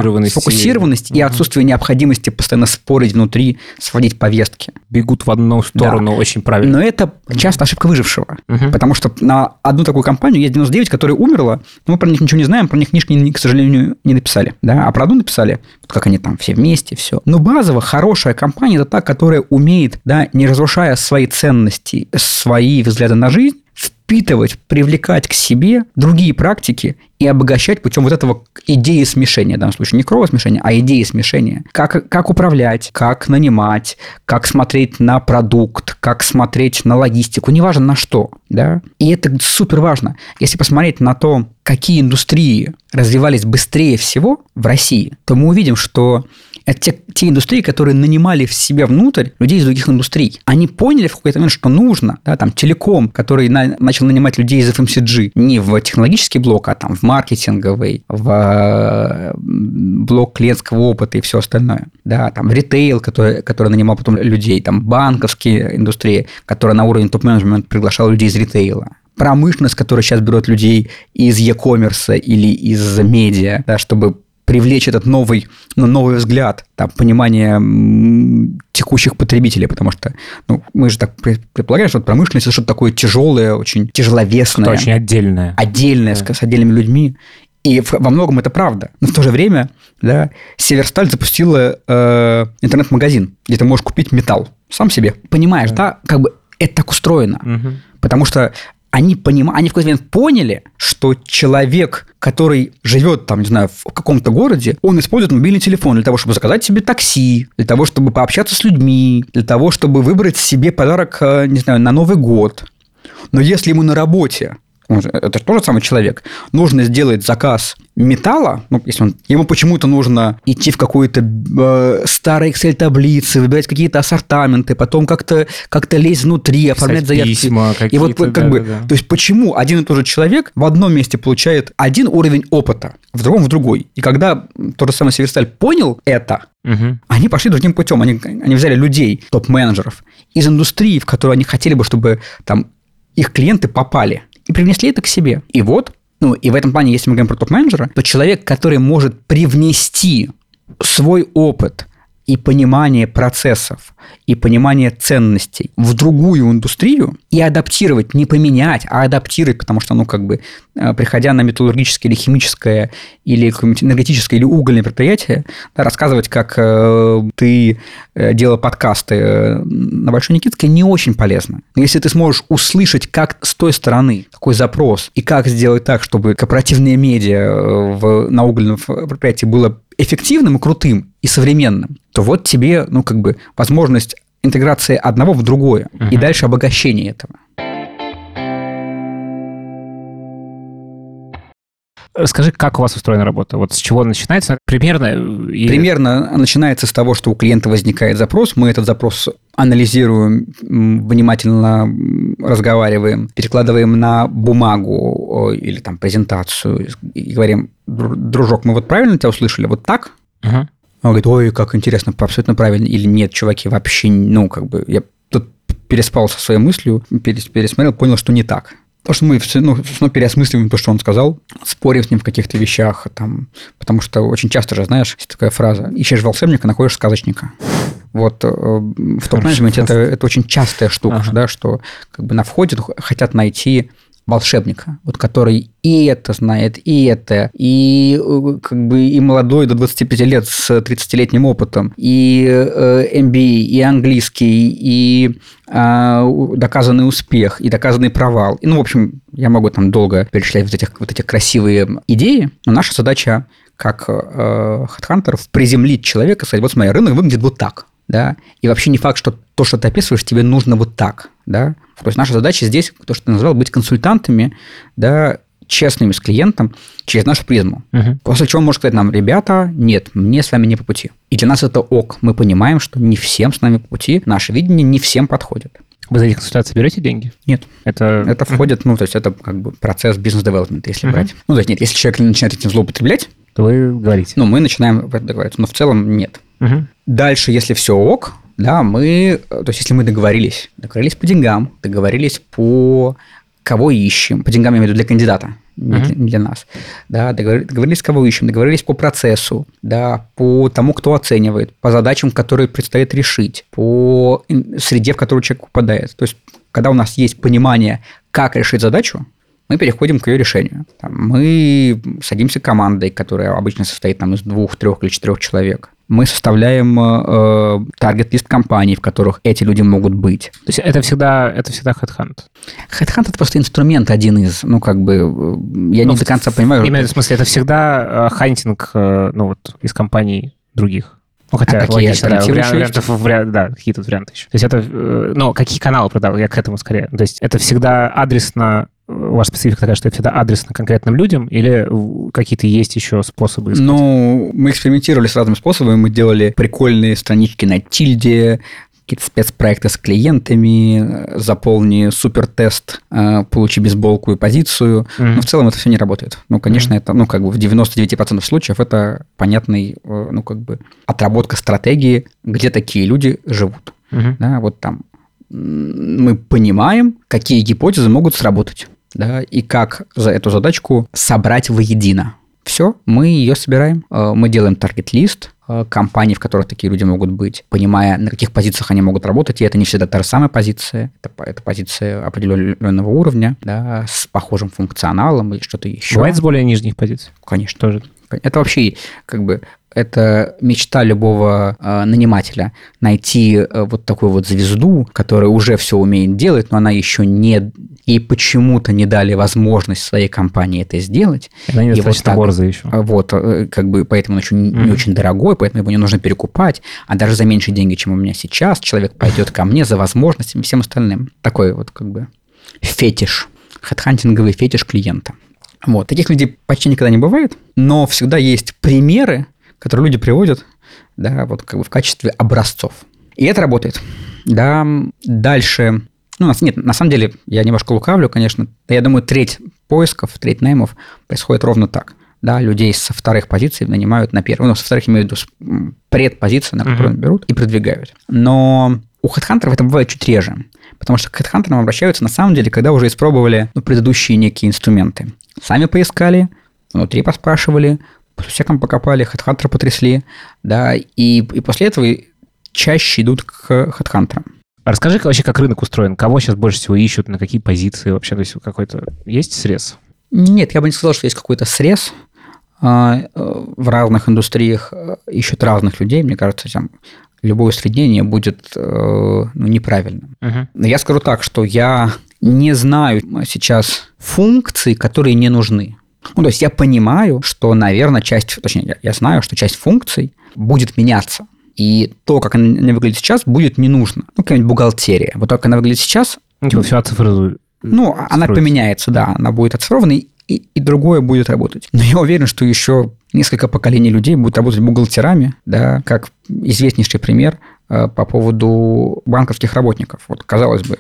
Сфокусированность и- и отсутствие необходимости постоянно спорить внутри, сводить повестки. Бегут в одну сторону очень правильно. Но это часто ошибка выжившего. Мгм. Потому что на одну такую компанию есть 99, которая умерла, но мы про них ничего не знаем, про них книжки, ни- к сожалению, не написали. Да? А про одну написали, как они там все вместе, все. Но базово хорошая компания – это та, которая умеет, да, не разрушая свои ценности, свои взгляды на жизнь, впитывать, привлекать к себе другие практики и обогащать путем вот этого идеи смешения, в данном случае не кровосмешения, а идеи смешения. Как, как управлять, как нанимать, как смотреть на продукт, как смотреть на логистику, неважно на что. Да? И это супер важно. Если посмотреть на то, какие индустрии развивались быстрее всего в России, то мы увидим, что это те, те индустрии, которые нанимали в себя внутрь людей из других индустрий. Они поняли в какой-то момент, что нужно. Да, там телеком, который на- начал нанимать людей из FMCG не в технологический блок, а там в маркетинговый, в э, блок клиентского опыта и все остальное. Да, там ритейл, который, который нанимал потом людей, там банковские индустрии, которая на уровне топ-менеджмента приглашала людей из ритейла промышленность, которая сейчас берет людей из e-commerce или из медиа, да, чтобы привлечь этот новый, ну, новый взгляд, там, понимание текущих потребителей, потому что ну, мы же так пред- предполагаем, что промышленность – это что-то такое тяжелое, очень тяжеловесное, Это очень отдельное. отдельное с, Да. с отдельными людьми. И во многом это правда. Но в то же время да, Северсталь запустила э, интернет-магазин, где ты можешь купить металл сам себе. Понимаешь, да, как бы это так устроено. Мгм. Потому что они, поним... они в какой-то момент поняли, что человек, который живет там, не знаю, в каком-то городе, он использует мобильный телефон для того, чтобы заказать себе такси, для того, чтобы пообщаться с людьми, для того, чтобы выбрать себе подарок, э, не знаю, на Новый год. Но если ему на работе, это же тот же самый человек, нужно сделать заказ металла, ну, если он, ему почему-то нужно идти в какую-то э, старые Excel-таблицы, выбирать какие-то ассортаменты, потом как-то как лезть внутри, оформлять заявки. письма И вот как бы, да-да-да. то есть почему один и тот же человек в одном месте получает один уровень опыта, в другом в другой. И когда тот же самый Северсталь понял это, Мгм. они пошли другим путем. Они, они взяли людей, топ-менеджеров из индустрии, в которую они хотели бы, чтобы там их клиенты попали, и привнесли это к себе. И вот, ну, и в этом плане, если мы говорим про топ-менеджера, то человек, который может привнести свой опыт и понимание процессов, и понимание ценностей в другую индустрию и адаптировать, не поменять, а адаптировать, потому что, ну, как бы, э, приходя на металлургическое или химическое, или энергетическое, или угольное предприятие, да, рассказывать, как э, ты э, делал подкасты э, на Большой Никитской, не очень полезно. Но если ты сможешь услышать, как с той стороны такой запрос, и как сделать так, чтобы корпоративные медиа в, на угольном предприятии было эффективным и крутым и современным, то вот тебе, ну, как бы, возможность интеграции одного в другое и Мгм. дальше обогащение этого. Расскажи, как у вас устроена работа? Вот с чего начинается? Примерно? э, и- Примерно начинается с того, что у клиента возникает запрос, мы этот запрос анализируем, внимательно разговариваем, перекладываем на бумагу или там презентацию и говорим, «Дру- дружок, мы вот правильно тебя услышали, вот так? Мгм. Он говорит, ой, как интересно, абсолютно правильно. Или нет, чуваки, вообще, ну, как бы, я тут переспал со своей мыслью, перес- пересмотрел, понял, что не так. Потому что мы все ну, снова переосмысливаем то, что он сказал, спорим с ним в каких-то вещах, там, потому что очень часто же, знаешь, есть такая фраза, ищешь волшебника, находишь сказочника. Вот э, в топ-менеджменте это, это очень частая штука, Ага. да, что как бы на входе хотят найти волшебника, вот который и это знает, и это, и э, как бы и молодой до 25 лет с 30-летним опытом, и э, MBA, и английский, и э, доказанный успех, и доказанный провал. И, ну, в общем, я могу там долго перечислять вот, этих, вот эти красивые идеи, но наша задача как э, приземлить человека, сказать, вот смотри, рынок выглядит вот так да, и вообще не факт, что то, что ты описываешь, тебе нужно вот так, да. То есть наша задача здесь, то, что ты назвал, быть консультантами, да, честными с клиентом через нашу призму. Угу. После чего он может сказать нам, ребята, нет, мне с вами не по пути. И для нас это ок. Мы понимаем, что не всем с нами по пути, наше видение не всем подходит. Вы за эти консультации берете деньги? Нет. Это, это входит, ну, то есть это как бы процесс бизнес-девелопмента, если uh брать. Ну, то есть нет, если человек начинает этим злоупотреблять, то вы говорите. Ну, мы начинаем об этом договариваться, но в целом нет. Угу. Дальше, если все ок, да, мы, то есть если мы договорились, договорились по деньгам, договорились по кого ищем, по деньгам я имею в виду для кандидата, не, uh-huh. для, для нас, да, договорились, кого ищем, договорились по процессу, да, по тому, кто оценивает, по задачам, которые предстоит решить, по среде, в которую человек попадает. То есть, когда у нас есть понимание, как решить задачу, мы переходим к ее решению. Там, мы садимся командой, которая обычно состоит там, из двух, трех или четырех человек. Мы составляем э, таргет-лист компаний, в которых эти люди могут быть. То есть это всегда, это всегда HeadHunt? HeadHunt – это просто инструмент один из, ну, как бы, я ну, не до конца понимаю. Именно в смысле, это всегда э, хантинг, э, ну, вот, из компаний других? Ну, хотя, а какие логично, да, вариантов, вариант, да, какие тут варианты еще. То есть это, э, ну, какие каналы продавать, я к этому скорее. То есть это всегда адресно у вас специфика такая, что это всегда адресно конкретным людям, или какие-то есть еще способы искать? Ну, мы экспериментировали с разными способами. Мы делали прикольные странички на тильде, какие-то спецпроекты с клиентами, заполни супертест, э, получи бейсболку и позицию. Mm-hmm. Но в целом это все не работает. Ну, конечно, mm-hmm. это, ну, как бы в 99% случаев это понятный, э, ну, как бы отработка стратегии, где такие люди живут. Mm-hmm. Да, вот там мы понимаем, какие гипотезы могут сработать да, и как за эту задачку собрать воедино. Все, мы ее собираем, э, мы делаем таргет-лист, э, компаний, в которых такие люди могут быть, понимая, на каких позициях они могут работать, и это не всегда та же самая позиция, это, это позиция определенного уровня, да, с похожим функционалом или что-то еще. Бывает с более нижних позиций? Конечно. Тоже. Это вообще как бы это мечта любого э, нанимателя найти э, вот такую вот звезду, которая уже все умеет делать, но она еще не ей почему-то не дали возможность своей компании это сделать. Она не достаточно вот борзая еще. А, вот, э, как бы, поэтому он еще mm-hmm. не очень дорогой, поэтому его не нужно перекупать, а даже за меньшие деньги, чем у меня сейчас, человек пойдет ко мне за возможностями и всем остальным. Такой вот как бы фетиш, хедхантинговый фетиш клиента. Вот, таких людей почти никогда не бывает, но всегда есть примеры, которые люди приводят, да, вот как бы в качестве образцов. И это работает. Да, дальше ну, нет, на самом деле, я немножко лукавлю, конечно. Я думаю, треть поисков, треть наймов происходит ровно так. Да, людей со вторых позиций нанимают на первую. Ну, со вторых имею в виду предпозиции, на которую uh-huh. берут, и продвигают. Но у хедхантеров это бывает чуть реже. Потому что к хедхантерам обращаются на самом деле, когда уже испробовали ну, предыдущие некие инструменты. Сами поискали, внутри поспрашивали, по всяком покопали, хедхантеры потрясли, да, и, и после этого чаще идут к хедхантерам. А расскажи вообще, как рынок устроен. Кого сейчас больше всего ищут, на какие позиции вообще? То есть какой-то есть срез? Нет, я бы не сказал, что есть какой-то срез. А, э, в разных индустриях э, ищут разных людей. Мне кажется, там любое усреднение будет э, ну, неправильным. Uh-huh. Но я скажу так, что я не знаю сейчас функций, которые не нужны. Ну, то есть я понимаю, что, наверное, часть, точнее, я, знаю, что часть функций будет меняться. И то, как она выглядит сейчас, будет не нужно. Ну, какая-нибудь бухгалтерия. Вот так она выглядит сейчас... Ну, типа все оцифрует. Ну, она поменяется, да. Она будет оцифрованной, и, и другое будет работать. Но я уверен, что еще несколько поколений людей будут работать бухгалтерами, да, как известнейший пример э, по поводу банковских работников. Вот, казалось бы,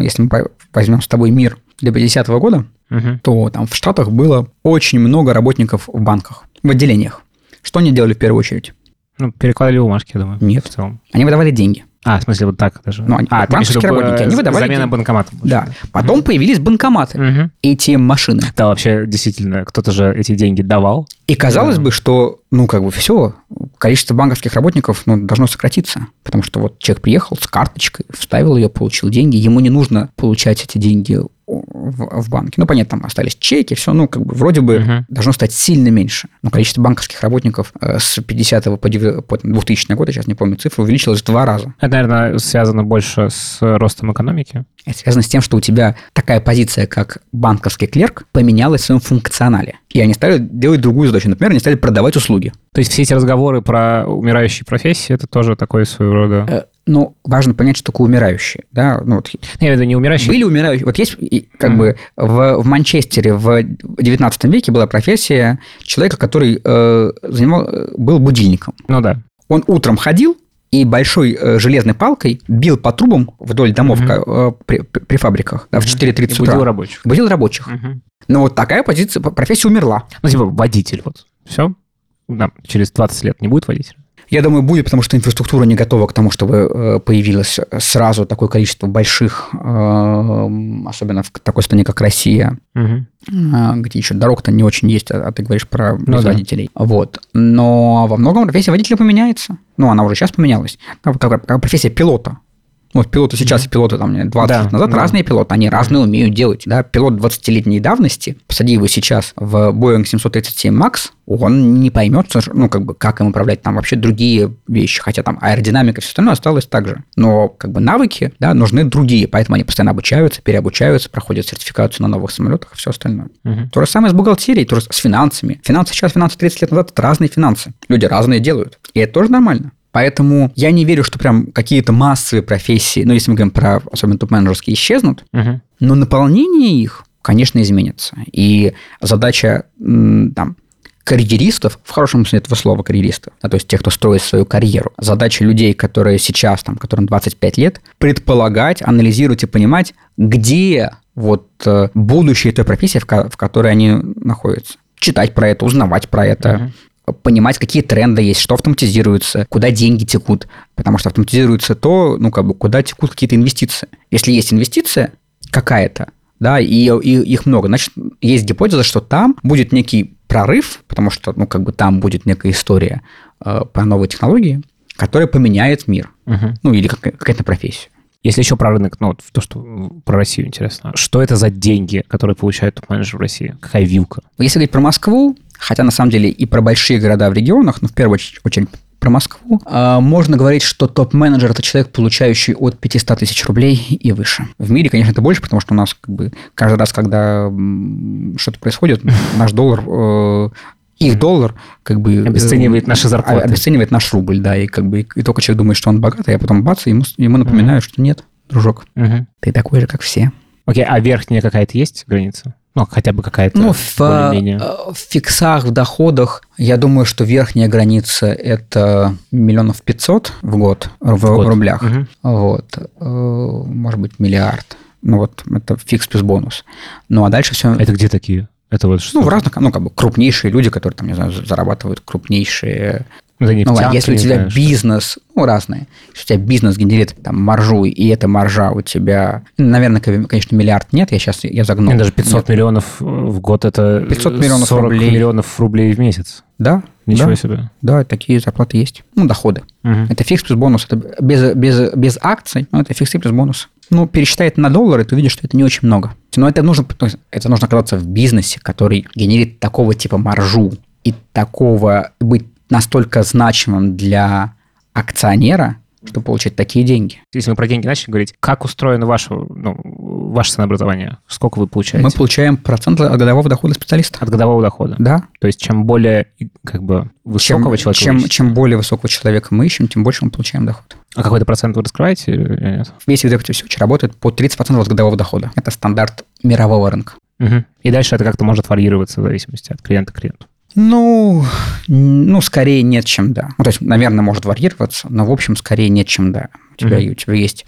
если мы возьмем с тобой мир до 50-го года, угу. то там в Штатах было очень много работников в банках, в отделениях. Что они делали в первую очередь? Ну, перекладывали бумажки, я думаю. Нет. В целом. Они выдавали деньги. А, в смысле, вот так даже. Ну, они, а, банковские работники, они выдавали Замена деньги. банкоматов. Да. Потом угу. появились банкоматы, угу. ATM-машины. Да, вообще, действительно, кто-то же эти деньги давал. И казалось да. бы, что ну, как бы все, количество банковских работников ну, должно сократиться, потому что вот человек приехал с карточкой, вставил ее, получил деньги, ему не нужно получать эти деньги в, в банке. Ну, понятно, там остались чеки, все, ну, как бы вроде бы uh-huh. должно стать сильно меньше. Но количество банковских работников э, с 50 по, 9, по 2000 год, я сейчас не помню цифру, увеличилось в два раза. Это, наверное, связано больше с ростом экономики? Это связано с тем, что у тебя такая позиция, как банковский клерк, поменялась в своем функционале. И они стали делать другую задачу. Например, они стали продавать услуги. То есть все эти разговоры про умирающие профессии, это тоже такой своего рода... Э, ну, важно понять, что такое умирающие. Да? Ну, вот, я имею не умирающие. Были умирающие. Вот есть, как mm. бы, в, в Манчестере в 19 веке была профессия человека, который э, занимал, э, был будильником. Ну да. Он утром ходил, и большой э, железной палкой бил по трубам вдоль домов э, при, при фабриках да, mm-hmm. в 4.30 утра. Будил рабочих. Будил рабочих. Mm-hmm. Но вот такая позиция, профессия умерла. Ну, типа водитель вот. Все? Да, через 20 лет не будет водителя? Я думаю, будет, потому что инфраструктура не готова к тому, чтобы э, появилось сразу такое количество больших, э, особенно в такой стране, как Россия, угу. где еще дорог-то не очень есть, а ты говоришь про ну, водителей. Да. Вот. Но во многом профессия водителя поменяется. Ну, она уже сейчас поменялась. Профессия пилота вот пилоты сейчас и пилоты там 20 да, лет назад, да. разные пилоты, они разные умеют делать. Да? Пилот 20-летней давности, посади его сейчас в Boeing 737 MAX, он не поймет, ну, как бы, как им управлять там вообще другие вещи, хотя там аэродинамика и все остальное осталось так же. Но, как бы, навыки, да, нужны другие, поэтому они постоянно обучаются, переобучаются, проходят сертификацию на новых самолетах и все остальное. Угу. То же самое с бухгалтерией, то же с финансами. Финансы сейчас, финансы 30 лет назад – это разные финансы. Люди разные делают. И это тоже нормально. Поэтому я не верю, что прям какие-то массовые профессии, ну, если мы говорим про особенно топ-менеджерские, исчезнут, угу. но наполнение их, конечно, изменится. И задача там, карьеристов, в хорошем смысле этого слова карьеристов, да, то есть тех, кто строит свою карьеру, задача людей, которые сейчас, там, которым 25 лет, предполагать, анализировать и понимать, где вот э, будущее той профессии, в, в которой они находятся. Читать про это, узнавать про это, uh-huh понимать, какие тренды есть, что автоматизируется, куда деньги текут. Потому что автоматизируется то, ну, как бы, куда текут какие-то инвестиции. Если есть инвестиция какая-то, да, и, и их много, значит, есть гипотеза, что там будет некий прорыв, потому что, ну, как бы там будет некая история э, про новые технологии, которая поменяет мир. Угу. Ну, или какая-то профессия. Если еще про рынок, ну, вот то, что про Россию интересно. Что это за деньги, которые получают топ-менеджер в России? Какая вилка? Если говорить про Москву, хотя на самом деле и про большие города в регионах, но в первую очередь про Москву, а, можно говорить, что топ-менеджер – это человек, получающий от 500 тысяч рублей и выше. В мире, конечно, это больше, потому что у нас как бы каждый раз, когда что-то происходит, наш доллар э, их доллар как бы... Обесценивает наши зарплаты. Обесценивает наш рубль, да, и как бы и только человек думает, что он богатый, а потом бац, ему, ему напоминают, что нет, дружок, ты такой же, как все. Окей, а верхняя какая-то есть граница? Ну, хотя бы какая-то ну, в, э, в фиксах, в доходах, я думаю, что верхняя граница – это миллионов пятьсот в год в, в год. рублях. Угу. Вот. Э, может быть, миллиард. Ну, вот это фикс плюс бонус. Ну, а дальше все... Это где такие? Это вот что? Ну, в разных, ну, как бы крупнейшие люди, которые, там, не знаю, зарабатывают крупнейшие ну, ладно, если у тебя знаешь, бизнес, что... ну, разные, если у тебя бизнес генерит там маржу, и эта маржа у тебя, наверное, конечно, миллиард нет, я сейчас я загнул. Нет, даже 500 нет. миллионов в год это 500 миллионов 40 рублей. миллионов рублей в месяц. Да. Ничего да, себе. Да, такие зарплаты есть. Ну, доходы. Угу. Это фикс плюс бонус. Это без, без, без акций, но это фикс плюс бонус. Ну, пересчитай это на доллары, ты увидишь, что это не очень много. Но это нужно, это нужно оказаться в бизнесе, который генерит такого типа маржу и такого быть настолько значимым для акционера, чтобы получать такие деньги. Если мы про деньги начали говорить, как устроено ваше, ну, ваше ценообразование? Сколько вы получаете? Мы получаем процент от годового дохода специалиста. От годового дохода? Да. То есть чем более как бы высокого чем, человека чем, чем более высокого человека мы ищем, тем больше мы получаем доход. А какой-то процент вы раскрываете или нет? Весь executive search работает по 30% от годового дохода. Это стандарт мирового рынка. Угу. И дальше это как-то может варьироваться в зависимости от клиента к клиенту. Ну, ну, скорее нет, чем да. Ну, то есть, наверное, может варьироваться, но, в общем, скорее нет, чем да. У тебя, mm-hmm. у тебя есть,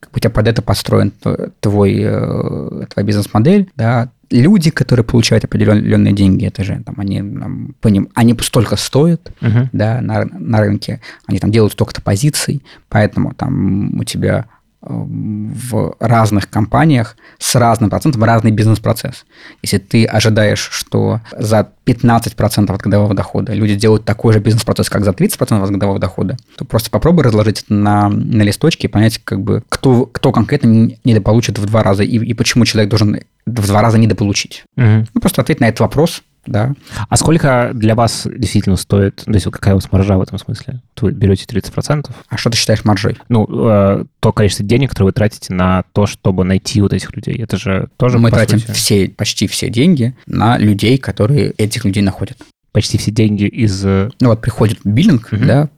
как бы у тебя под это построен твой, э, твоя бизнес-модель, да, люди, которые получают определенные деньги, это же там, они, там, по ним, они столько стоят uh-huh. да, на, на рынке, они там делают столько-то позиций, поэтому там у тебя в разных компаниях с разным процентом разный бизнес-процесс. Если ты ожидаешь, что за 15% от годового дохода люди делают такой же бизнес-процесс, как за 30% от годового дохода, то просто попробуй разложить это на, на листочке и понять, как бы, кто, кто конкретно недополучит в два раза и, и почему человек должен в два раза недополучить. Угу. Ну, просто ответь на этот вопрос, да. А сколько для вас действительно стоит, то есть какая у вас маржа в этом смысле? Вы берете 30%? А что ты считаешь маржой? Ну, э, то количество денег, которое вы тратите на то, чтобы найти вот этих людей. Это же тоже, Мы тратим сути... все, почти все деньги на людей, которые этих людей находят. Почти все деньги из... Э, ну вот приходит биллинг, угу. да,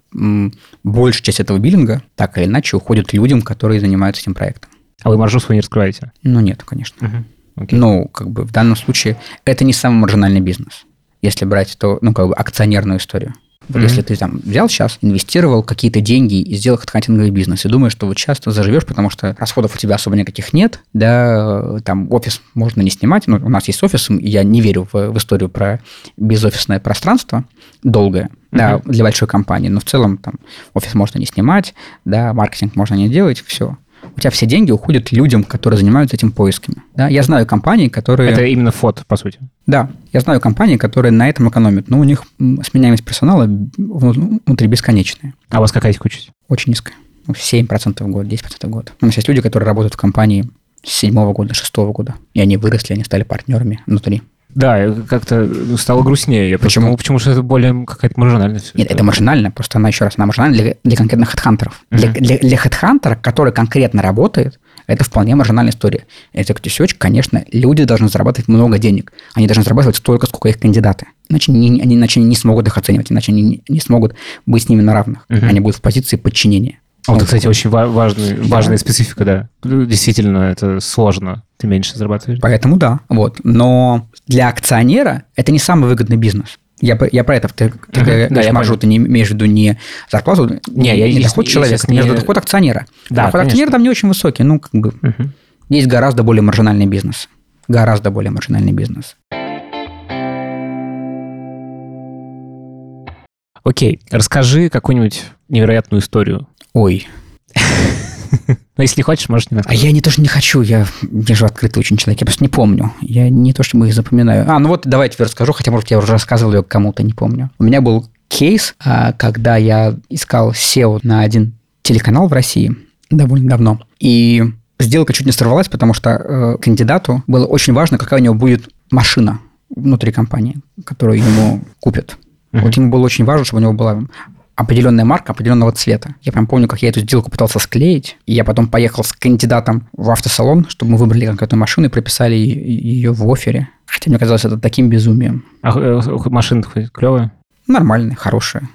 большая часть этого биллинга так или иначе уходит людям, которые занимаются этим проектом. А вы маржу свою не раскрываете? Ну нет, конечно. Угу. Okay. Ну, как бы в данном случае это не самый маржинальный бизнес. Если брать то, ну, как бы акционерную историю. Вот mm-hmm. если ты там взял сейчас, инвестировал какие-то деньги и сделал хедхантинговый бизнес, и думаешь, что вот сейчас ты заживешь, потому что расходов у тебя особо никаких нет, да, там офис можно не снимать, ну, у нас есть офис, я не верю в, в историю про безофисное пространство долгое, mm-hmm. да, для большой компании, но в целом там офис можно не снимать, да, маркетинг можно не делать, все у тебя все деньги уходят людям, которые занимаются этим поисками. Да? Я знаю компании, которые... Это именно фото, по сути. Да, я знаю компании, которые на этом экономят, но у них сменяемость персонала внутри бесконечная. А у вас какая текучесть? Очень низкая. 7% ну, в год, 10% в год. У нас есть люди, которые работают в компании с седьмого года, шестого года, и они выросли, они стали партнерами внутри. Да, как-то стало грустнее. Я почему? Почему что это более какая-то маржинальность? Нет, это маржинально, просто она еще раз, она маржинальна для, для конкретных хедхантеров. Uh-huh. Для, для, для хедхантера, который конкретно работает, это вполне маржинальная история. Это ктюсёч, конечно, люди должны зарабатывать много денег. Они должны зарабатывать столько, сколько их кандидаты. Иначе не, они иначе не смогут их оценивать, иначе они не, не смогут быть с ними на равных. Uh-huh. Они будут в позиции подчинения. А вот, кстати, очень важный, да. важная специфика, да. Действительно, это сложно. Ты меньше зарабатываешь. Поэтому да. Вот. Но для акционера это не самый выгодный бизнес. Я, я про это, ты, ты uh-huh. говоришь, маржу, ты не имеешь в виду не зарплату, не, я, не доход я, человека, я между не... доход акционера. Да, доход конечно. акционера там не очень высокий, ну, как бы, uh-huh. есть гораздо более маржинальный бизнес. Гораздо более маржинальный бизнес. Окей, расскажи какую-нибудь невероятную историю Ой. Но если хочешь, можешь не А я не то, что не хочу, я держу открытый очень человек, я просто не помню. Я не то, чтобы их запоминаю. А, ну вот давай тебе расскажу, хотя, может, я уже рассказывал ее кому-то, не помню. У меня был кейс, а, когда я искал SEO на один телеканал в России довольно давно. И сделка чуть не сорвалась, потому что э, кандидату было очень важно, какая у него будет машина внутри компании, которую ему купят. Uh-huh. Вот ему было очень важно, чтобы у него была определенная марка определенного цвета. Я прям помню, как я эту сделку пытался склеить, и я потом поехал с кандидатом в автосалон, чтобы мы выбрали конкретную машину и прописали ее в офере. Хотя мне казалось это таким безумием. А э, машина клевая? Нормальная, хорошая.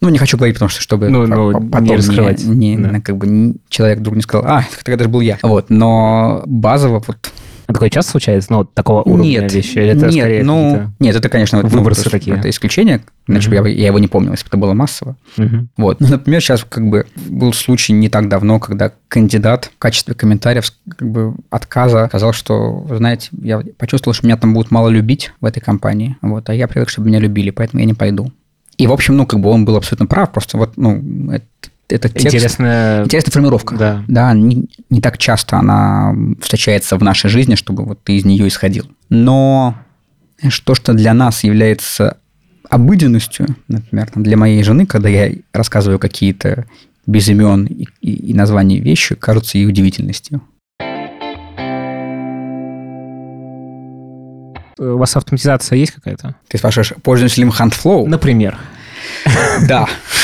Ну, не хочу говорить, потому что, чтобы ну, ну, потом не, раскрывать. Не, не, да. как бы человек вдруг не сказал, а, тогда же был я. Вот, но базово вот а такое часто случается? Ну, такого уровня нет, вещи? Или это нет, ну, нет, это, конечно, вот, выбросы такие. Это исключение, иначе uh-huh. я, я его не помнил, если бы это было массово. Uh-huh. Вот. Ну, например, сейчас как бы был случай не так давно, когда кандидат в качестве комментариев как бы отказа сказал, что, знаете, я почувствовал, что меня там будут мало любить в этой компании, вот, а я привык, чтобы меня любили, поэтому я не пойду. И, в общем, ну, как бы он был абсолютно прав, просто вот, ну, это это текст, интересная... интересная формировка. Да. да не, не так часто она встречается в нашей жизни, чтобы вот ты из нее исходил. Но то, что для нас является обыденностью, например, для моей жены, когда я рассказываю какие-то без имен и, и, и названий вещи, кажутся ей удивительностью. У вас автоматизация есть какая-то? Ты спрашиваешь, пользуюсь ли им HandFlow? Например. Да.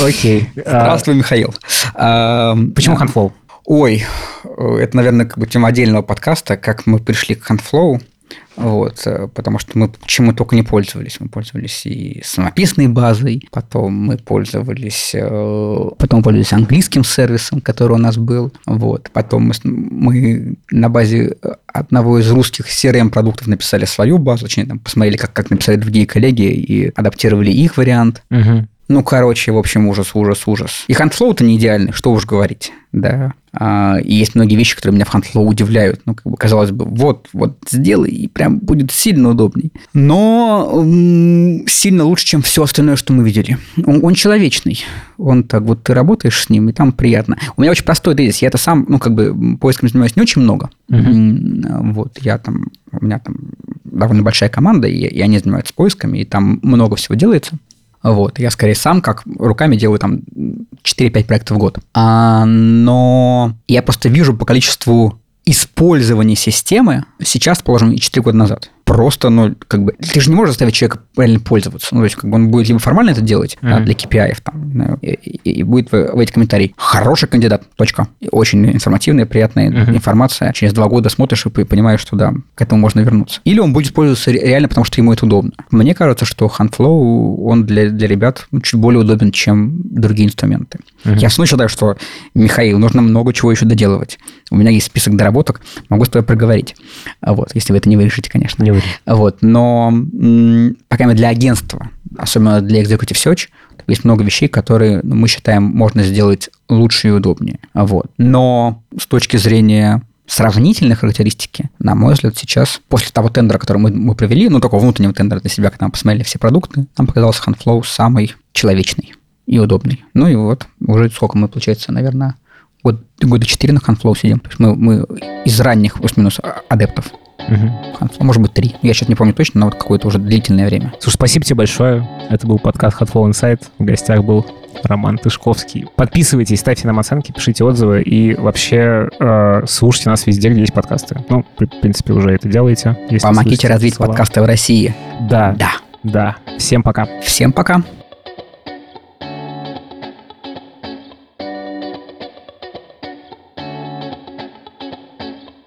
Окей. Здравствуй, Михаил. Почему Handflow? Ой, это, наверное, как бы тема отдельного подкаста, как мы пришли к Handflow. Вот, э, потому что мы чем мы только не пользовались. Мы пользовались и самописной базой, потом мы пользовались, э, потом пользовались английским сервисом, который у нас был. Вот, потом мы, мы на базе одного из русских CRM-продуктов написали свою базу, точнее, там, посмотрели, как, как написали другие коллеги, и адаптировали их вариант. Угу. Ну, короче, в общем, ужас, ужас, ужас. И Handflow-то не идеальный, что уж говорить, да. А, и есть многие вещи, которые меня в HandFlow удивляют. Ну, как бы, казалось бы, вот, вот сделай, и прям будет сильно удобней. Но м- сильно лучше, чем все остальное, что мы видели. Он, он человечный. Он так вот, ты работаешь с ним, и там приятно. У меня очень простой тезис. Я это сам, ну, как бы, поиском занимаюсь не очень много. Uh-huh. Вот, я там, у меня там довольно большая команда, и, и они занимаются поисками, и там много всего делается. Вот, я скорее сам как руками делаю там 4-5 проектов в год. А, но я просто вижу по количеству использования системы сейчас, положим, 4 года назад просто, ну, как бы, ты же не можешь заставить человека правильно пользоваться. Ну, то есть, как бы он будет либо формально это делать mm-hmm. да, для KPI, там, и, и, и будет в, в эти комментарии хороший кандидат, точка. И очень информативная, приятная mm-hmm. информация. Через два года смотришь и понимаешь, что да, к этому можно вернуться. Или он будет пользоваться реально, потому что ему это удобно. Мне кажется, что HandFlow, он для, для ребят ну, чуть более удобен, чем другие инструменты. Mm-hmm. Я снова считаю, что, Михаил, нужно много чего еще доделывать. У меня есть список доработок, могу с тобой проговорить. Вот, если вы это не вырежете, конечно. Не вырежете. Вот, но, по крайней мере, для агентства, особенно для Executive Search, есть много вещей, которые мы считаем можно сделать лучше и удобнее. Вот. Но с точки зрения сравнительной характеристики, на мой взгляд, сейчас, после того тендера, который мы, мы провели, ну, такого внутреннего тендера для себя, когда мы посмотрели все продукты, нам показался HandFlow самый человечный и удобный. Ну и вот, уже сколько мы, получается, наверное, год, года 4 на HandFlow сидим. То есть мы, мы из ранних плюс-минус адептов. Угу. Может быть, три. Я сейчас не помню точно, но вот какое-то уже длительное время. Слушай, спасибо тебе большое. Это был подкаст Hotflow Insight. В гостях был Роман Тышковский. Подписывайтесь, ставьте нам оценки, пишите отзывы и вообще э, слушайте нас везде, где есть подкасты. Ну, в принципе, уже это делаете. Помогите развить слова. подкасты в России. Да. Да. Да. Всем пока. Всем пока.